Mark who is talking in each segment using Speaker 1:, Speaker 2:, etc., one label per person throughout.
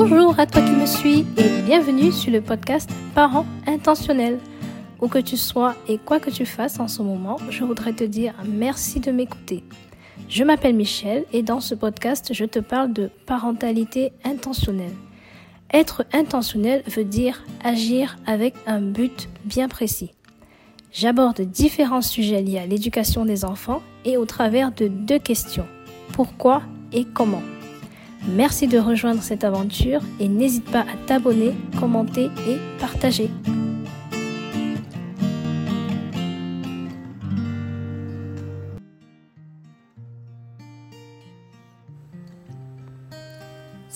Speaker 1: Bonjour à toi qui me suis et bienvenue sur le podcast Parents intentionnels. Où que tu sois et quoi que tu fasses en ce moment, je voudrais te dire merci de m'écouter. Je m'appelle Michel et dans ce podcast, je te parle de parentalité intentionnelle. Être intentionnel veut dire agir avec un but bien précis. J'aborde différents sujets liés à l'éducation des enfants et au travers de deux questions. Pourquoi et comment? Merci de rejoindre cette aventure et n'hésite pas à t'abonner, commenter et partager.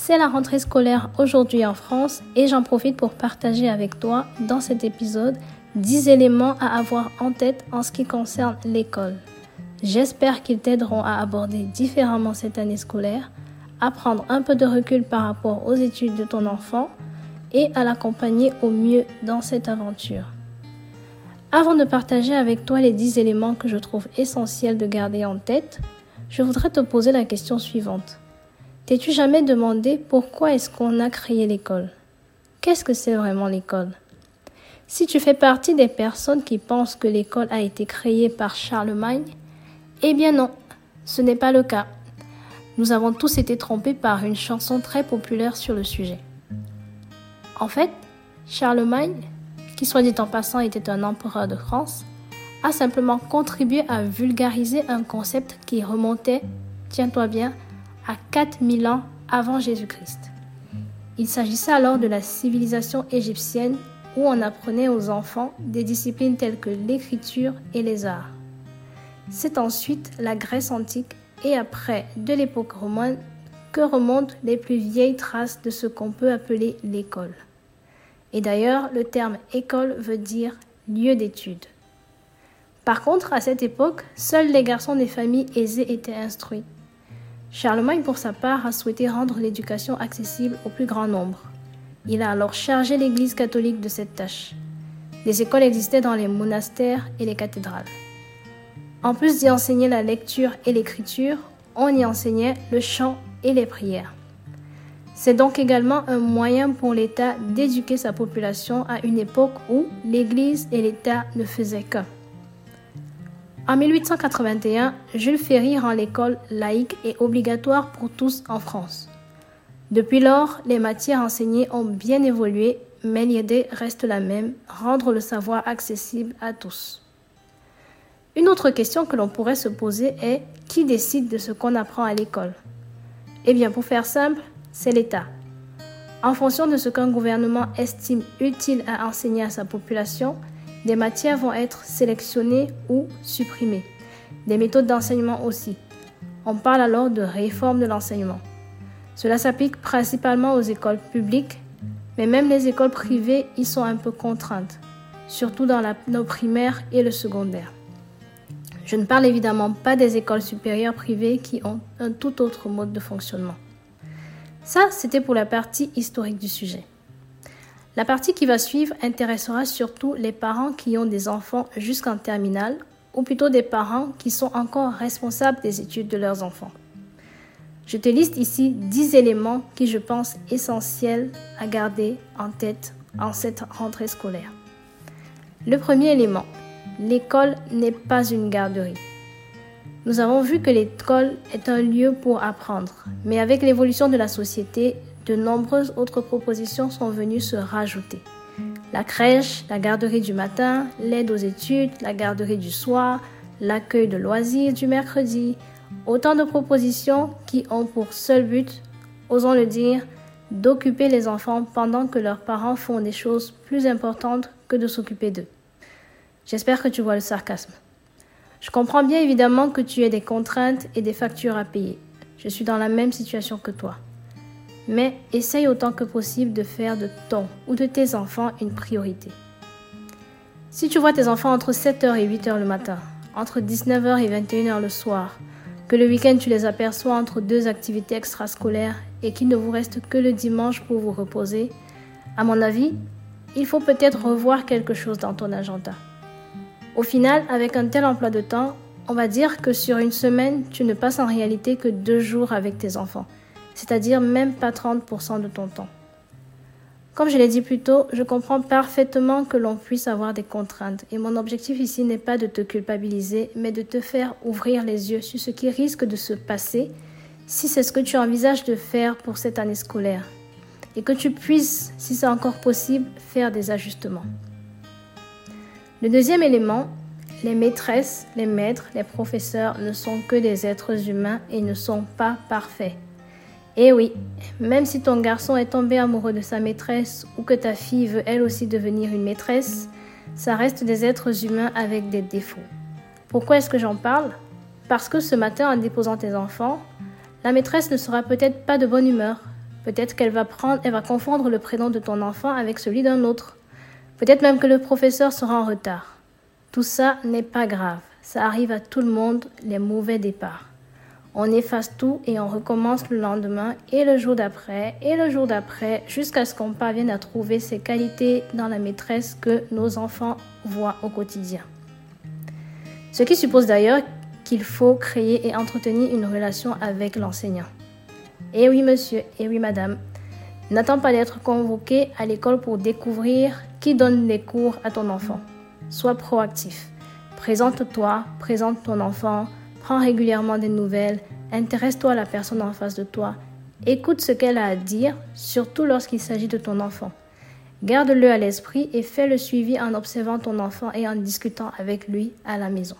Speaker 1: C'est la rentrée scolaire aujourd'hui en France et j'en profite pour partager avec toi dans cet épisode 10 éléments à avoir en tête en ce qui concerne l'école. J'espère qu'ils t'aideront à aborder différemment cette année scolaire à prendre un peu de recul par rapport aux études de ton enfant et à l'accompagner au mieux dans cette aventure. Avant de partager avec toi les 10 éléments que je trouve essentiels de garder en tête, je voudrais te poser la question suivante. T'es-tu jamais demandé pourquoi est-ce qu'on a créé l'école? Qu'est-ce que c'est vraiment l'école? Si tu fais partie des personnes qui pensent que l'école a été créée par Charlemagne, eh bien non, ce n'est pas le cas nous avons tous été trompés par une chanson très populaire sur le sujet. En fait, Charlemagne, qui soit dit en passant était un empereur de France, a simplement contribué à vulgariser un concept qui remontait, tiens-toi bien, à 4000 ans avant Jésus-Christ. Il s'agissait alors de la civilisation égyptienne où on apprenait aux enfants des disciplines telles que l'écriture et les arts. C'est ensuite la Grèce antique et après de l'époque romaine que remontent les plus vieilles traces de ce qu'on peut appeler l'école. Et d'ailleurs, le terme école veut dire lieu d'étude. Par contre, à cette époque, seuls les garçons des familles aisées étaient instruits. Charlemagne, pour sa part, a souhaité rendre l'éducation accessible au plus grand nombre. Il a alors chargé l'Église catholique de cette tâche. Des écoles existaient dans les monastères et les cathédrales. En plus d'y enseigner la lecture et l'écriture, on y enseignait le chant et les prières. C'est donc également un moyen pour l'État d'éduquer sa population à une époque où l'Église et l'État ne faisaient qu'un. En 1881, Jules Ferry rend l'école laïque et obligatoire pour tous en France. Depuis lors, les matières enseignées ont bien évolué, mais l'idée reste la même, rendre le savoir accessible à tous. Une autre question que l'on pourrait se poser est qui décide de ce qu'on apprend à l'école? Eh bien, pour faire simple, c'est l'État. En fonction de ce qu'un gouvernement estime utile à enseigner à sa population, des matières vont être sélectionnées ou supprimées. Des méthodes d'enseignement aussi. On parle alors de réforme de l'enseignement. Cela s'applique principalement aux écoles publiques, mais même les écoles privées y sont un peu contraintes, surtout dans nos primaires et le secondaire. Je ne parle évidemment pas des écoles supérieures privées qui ont un tout autre mode de fonctionnement. Ça, c'était pour la partie historique du sujet. La partie qui va suivre intéressera surtout les parents qui ont des enfants jusqu'en terminale, ou plutôt des parents qui sont encore responsables des études de leurs enfants. Je te liste ici 10 éléments qui je pense essentiels à garder en tête en cette rentrée scolaire. Le premier élément, l'école n'est pas une garderie. Nous avons vu que l'école est un lieu pour apprendre, mais avec l'évolution de la société, de nombreuses autres propositions sont venues se rajouter. La crèche, la garderie du matin, l'aide aux études, la garderie du soir, l'accueil de loisirs du mercredi, autant de propositions qui ont pour seul but, osons le dire, d'occuper les enfants pendant que leurs parents font des choses plus importantes que de s'occuper d'eux. J'espère que tu vois le sarcasme. Je comprends bien évidemment que tu aies des contraintes et des factures à payer. Je suis dans la même situation que toi. Mais essaye autant que possible de faire de ton ou de tes enfants une priorité. Si tu vois tes enfants entre 7h et 8h le matin, entre 19h et 21h le soir, que le week-end tu les aperçois entre deux activités extrascolaires et qu'il ne vous reste que le dimanche pour vous reposer, à mon avis, il faut peut-être revoir quelque chose dans ton agenda. Au final, avec un tel emploi de temps, on va dire que sur une semaine, tu ne passes en réalité que deux jours avec tes enfants. c'est-à-dire même pas 30% de ton temps. Comme je l'ai dit plus tôt, je comprends parfaitement que l'on puisse avoir des contraintes et mon objectif ici n'est pas de te culpabiliser, mais de te faire ouvrir les yeux sur ce qui risque de se passer si c'est ce que tu envisages de faire pour cette année scolaire et que tu puisses, si c'est encore possible, faire des ajustements. Le deuxième élément, les maîtresses, les maîtres, les professeurs ne sont que des êtres humains et ne sont pas parfaits. Et oui, même si ton garçon est tombé amoureux de sa maîtresse ou que ta fille veut elle aussi devenir une maîtresse, ça reste des êtres humains avec des défauts. Pourquoi est-ce que j'en parle? Parce que ce matin, en déposant tes enfants, la maîtresse ne sera peut-être pas de bonne humeur. Peut-être qu'elle va prendre, elle va confondre le prénom de ton enfant avec celui d'un autre. Peut-être même que le professeur sera en retard. Tout ça n'est pas grave. Ça arrive à tout le monde, les mauvais départs. On efface tout et on recommence le lendemain et le jour d'après et le jour d'après jusqu'à ce qu'on parvienne à trouver ces qualités dans la maîtresse que nos enfants voient au quotidien. Ce qui suppose d'ailleurs qu'il faut créer et entretenir une relation avec l'enseignant. Et oui monsieur, et oui madame, n'attends pas d'être convoqué à l'école pour découvrir qui donne les cours à ton enfant. Sois proactif. Présente-toi, présente ton enfant, prends régulièrement des nouvelles, intéresse-toi à la personne en face de toi, écoute ce qu'elle a à dire, surtout lorsqu'il s'agit de ton enfant. Garde-le à l'esprit et fais le suivi en observant ton enfant et en discutant avec lui à la maison.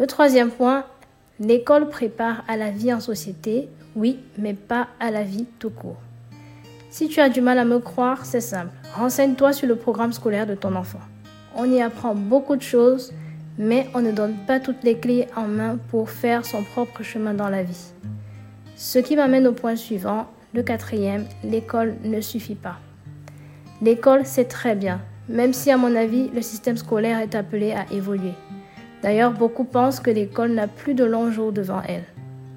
Speaker 1: Le troisième point, l'école prépare à la vie en société, oui, mais pas à la vie tout court. Si tu as du mal à me croire, c'est simple. Renseigne-toi sur le programme scolaire de ton enfant. On y apprend beaucoup de choses, mais on ne donne pas toutes les clés en main pour faire son propre chemin dans la vie. Ce qui m'amène au point suivant, le quatrième, l'école ne suffit pas. L'école, c'est très bien, même si à mon avis, le système scolaire est appelé à évoluer. D'ailleurs, beaucoup pensent que l'école n'a plus de longs jours devant elle.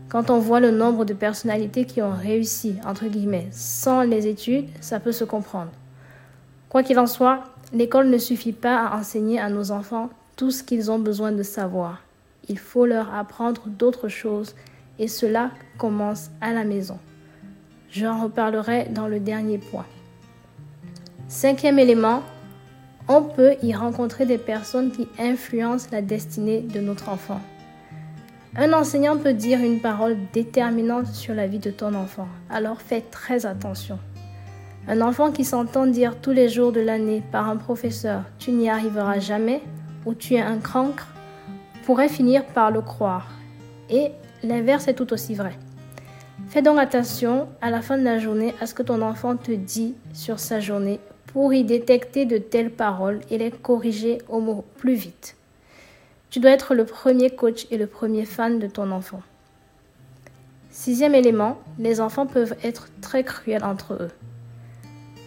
Speaker 1: Quand on voit le nombre de personnalités qui ont réussi, entre guillemets, sans les études, ça peut se comprendre. Quoi qu'il en soit, l'école ne suffit pas à enseigner à nos enfants tout ce qu'ils ont besoin de savoir. Il faut leur apprendre d'autres choses et cela commence à la maison. J'en reparlerai dans le dernier point. Cinquième élément, on peut y rencontrer des personnes qui influencent la destinée de notre enfant. Un enseignant peut dire une parole déterminante sur la vie de ton enfant, alors fais très attention. Un enfant qui s'entend dire tous les jours de l'année par un professeur Tu n'y arriveras jamais ou Tu es un crancre pourrait finir par le croire. Et l'inverse est tout aussi vrai. Fais donc attention à la fin de la journée à ce que ton enfant te dit sur sa journée pour y détecter de telles paroles et les corriger au mot plus vite. Tu dois être le premier coach et le premier fan de ton enfant. Sixième élément, les enfants peuvent être très cruels entre eux.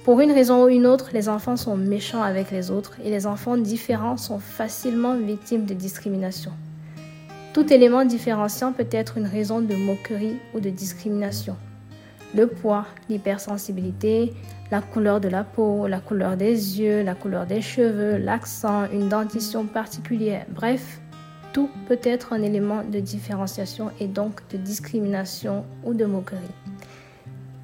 Speaker 1: Pour une raison ou une autre, les enfants sont méchants avec les autres et les enfants différents sont facilement victimes de discrimination. Tout élément différenciant peut être une raison de moquerie ou de discrimination. Le poids, l'hypersensibilité, la couleur de la peau, la couleur des yeux, la couleur des cheveux, l'accent, une dentition particulière, bref, tout peut être un élément de différenciation et donc de discrimination ou de moquerie.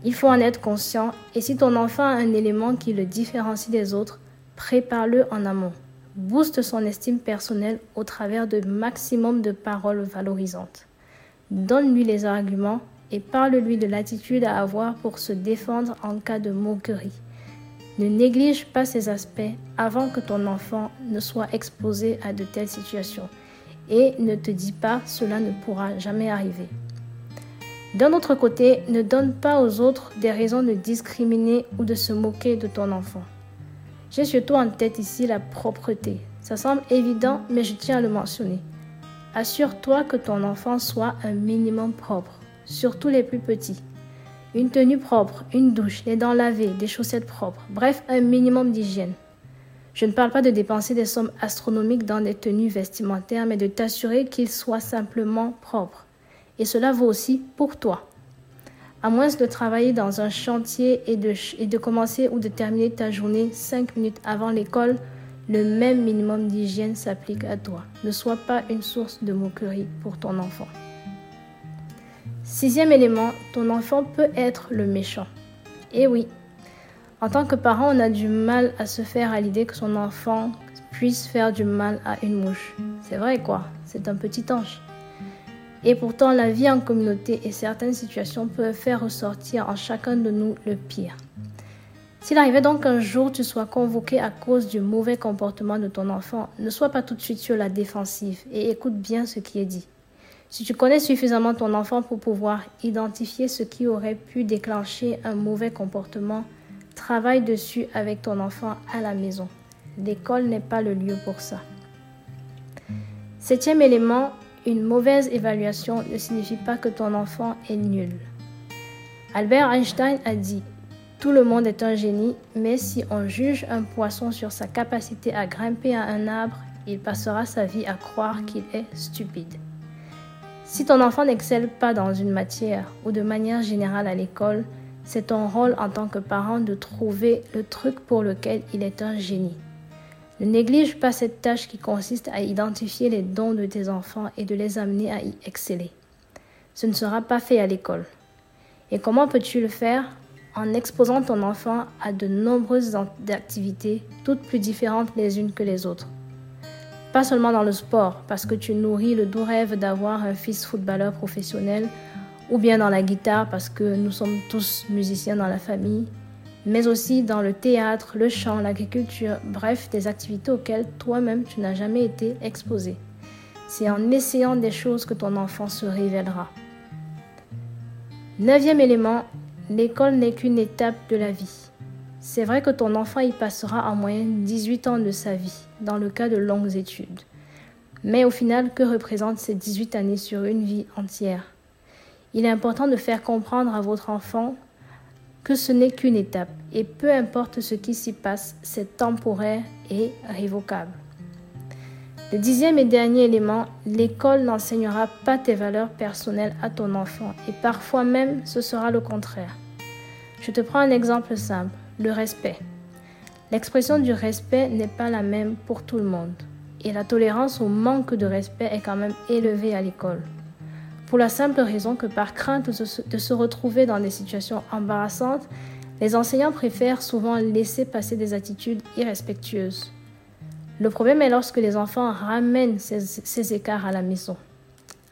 Speaker 1: Il faut en être conscient et si ton enfant a un élément qui le différencie des autres, prépare-le en amont. Booste son estime personnelle au travers de maximum de paroles valorisantes. Donne-lui les arguments et parle-lui de l'attitude à avoir pour se défendre en cas de moquerie. Ne néglige pas ces aspects avant que ton enfant ne soit exposé à de telles situations et ne te dis pas cela ne pourra jamais arriver. D'un autre côté, ne donne pas aux autres des raisons de discriminer ou de se moquer de ton enfant. J'ai surtout en tête ici la propreté. Ça semble évident, mais je tiens à le mentionner. Assure-toi que ton enfant soit un minimum propre surtout les plus petits. Une tenue propre, une douche, les dents lavées, des chaussettes propres, bref, un minimum d'hygiène. Je ne parle pas de dépenser des sommes astronomiques dans des tenues vestimentaires, mais de t'assurer qu'ils soient simplement propres. Et cela vaut aussi pour toi. À moins de travailler dans un chantier et de, et de commencer ou de terminer ta journée cinq minutes avant l'école, le même minimum d'hygiène s'applique à toi. Ne sois pas une source de moquerie pour ton enfant. Sixième élément, ton enfant peut être le méchant. Et oui, en tant que parent, on a du mal à se faire à l'idée que son enfant puisse faire du mal à une mouche. C'est vrai quoi, c'est un petit ange. Et pourtant, la vie en communauté et certaines situations peuvent faire ressortir en chacun de nous le pire. S'il arrivait donc qu'un jour tu sois convoqué à cause du mauvais comportement de ton enfant, ne sois pas tout de suite sur la défensive et écoute bien ce qui est dit. Si tu connais suffisamment ton enfant pour pouvoir identifier ce qui aurait pu déclencher un mauvais comportement, travaille dessus avec ton enfant à la maison. L'école n'est pas le lieu pour ça. Septième élément, une mauvaise évaluation ne signifie pas que ton enfant est nul. Albert Einstein a dit tout le monde est un génie, mais si on juge un poisson sur sa capacité à grimper à un arbre, il passera sa vie à croire qu'il est stupide. Si ton enfant n'excelle pas dans une matière ou de manière générale à l'école, c'est ton rôle en tant que parent de trouver le truc pour lequel il est un génie. Ne néglige pas cette tâche qui consiste à identifier les dons de tes enfants et de les amener à y exceller. Ce ne sera pas fait à l'école. Et comment peux-tu le faire? En exposant ton enfant à de nombreuses activités, toutes plus différentes les unes que les autres. Pas seulement dans le sport, parce que tu nourris le doux rêve d'avoir un fils footballeur professionnel, ou bien dans la guitare, parce que nous sommes tous musiciens dans la famille, mais aussi dans le théâtre, le chant, l'agriculture, bref, des activités auxquelles toi-même tu n'as jamais été exposé. C'est en essayant des choses que ton enfant se révélera. Neuvième élément, L'école n'est qu'une étape de la vie. C'est vrai que ton enfant y passera en moyenne 18 ans de sa vie, dans le cas de longues études. Mais au final, que représentent ces 18 années sur une vie entière? Il est important de faire comprendre à votre enfant que ce n'est qu'une étape, et peu importe ce qui s'y passe, c'est temporaire et révocable. Le dixième et dernier élément, l'école n'enseignera pas tes valeurs personnelles à ton enfant et parfois même ce sera le contraire. Je te prends un exemple simple, le respect. L'expression du respect n'est pas la même pour tout le monde et la tolérance au manque de respect est quand même élevée à l'école. Pour la simple raison que par crainte de se retrouver dans des situations embarrassantes, les enseignants préfèrent souvent laisser passer des attitudes irrespectueuses. Le problème est lorsque les enfants ramènent ces, écarts à la maison.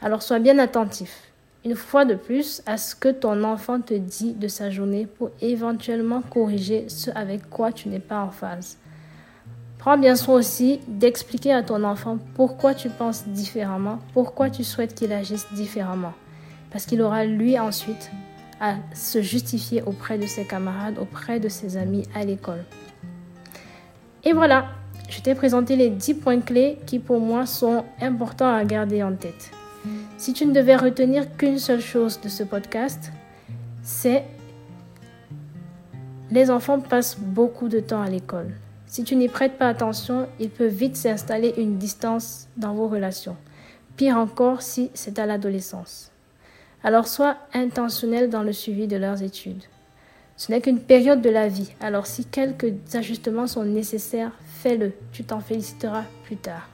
Speaker 1: Alors sois bien attentif, une fois de plus, à ce que ton enfant te dit de sa journée pour éventuellement corriger ce avec quoi tu n'es pas en phase. Prends bien soin aussi d'expliquer à ton enfant pourquoi tu penses différemment, pourquoi tu souhaites qu'il agisse différemment. Parce qu'il aura lui ensuite à se justifier auprès de ses camarades, auprès de ses amis à l'école. Et voilà, je t'ai présenté les 10 points clés qui pour moi sont importants à garder en tête. Si tu ne devais retenir qu'une seule chose de ce podcast, c'est les enfants passent beaucoup de temps à l'école. Si tu n'y prêtes pas attention, il peut vite s'installer une distance dans vos relations. Pire encore si c'est à l'adolescence. Alors sois intentionnel dans le suivi de leurs études. Ce n'est qu'une période de la vie, alors si quelques ajustements sont nécessaires, fais-le, tu t'en féliciteras plus tard.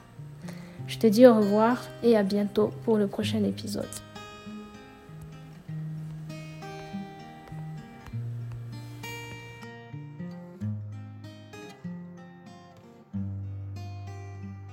Speaker 1: Je te dis au revoir et à bientôt pour le prochain épisode.